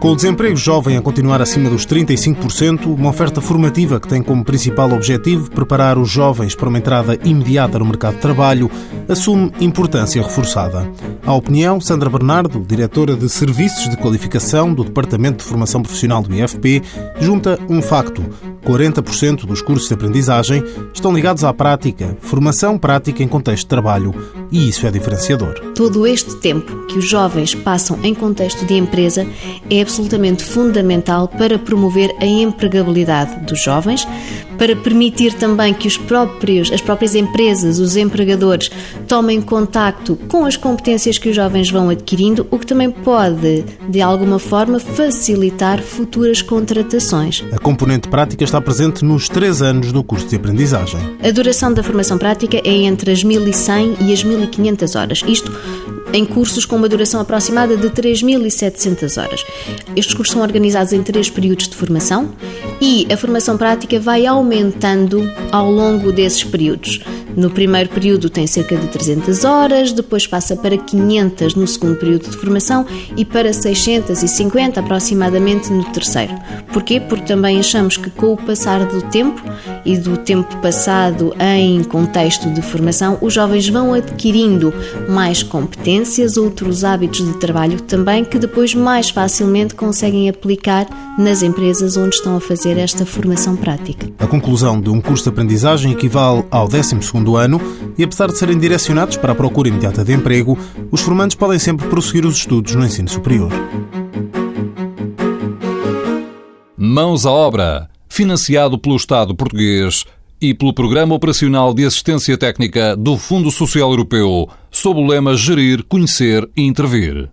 Com o desemprego jovem a continuar acima dos 35%, uma oferta formativa que tem como principal objetivo preparar os jovens para uma entrada imediata no mercado de trabalho assume importância reforçada. A opinião, Sandra Bernardo, diretora de Serviços de Qualificação do Departamento de Formação Profissional do IFP, junta um facto. 40% dos cursos de aprendizagem estão ligados à prática, formação prática em contexto de trabalho, e isso é diferenciador. Todo este tempo que os jovens passam em contexto de empresa é absolutamente fundamental para promover a empregabilidade dos jovens, para permitir também que os próprios, as próprias empresas, os empregadores, tomem contacto com as competências que os jovens vão adquirindo, o que também pode, de alguma forma, facilitar futuras contratações. A componente prática está presente nos três anos do curso de aprendizagem. A duração da formação prática é entre as 1.100 e as 1.500 horas. Isto em cursos com uma duração aproximada de 3.700 horas. Estes cursos são organizados em três períodos de formação e a formação prática vai aumentando ao longo desses períodos. No primeiro período tem cerca de 300 horas, depois passa para 500 no segundo período de formação e para 650 aproximadamente no terceiro. Porquê? Porque também achamos que com o passar do tempo e do tempo passado em contexto de formação, os jovens vão adquirindo mais competências, outros hábitos de trabalho também que depois mais facilmente conseguem aplicar nas empresas onde estão a fazer esta formação prática. A conclusão de um curso de aprendizagem equivale ao 12 segundo ano e, apesar de serem direcionados para a procura imediata de emprego, os formandos podem sempre prosseguir os estudos no ensino superior. Mãos à obra, financiado pelo Estado português e pelo Programa Operacional de Assistência Técnica do Fundo Social Europeu, sob o lema Gerir, Conhecer e Intervir.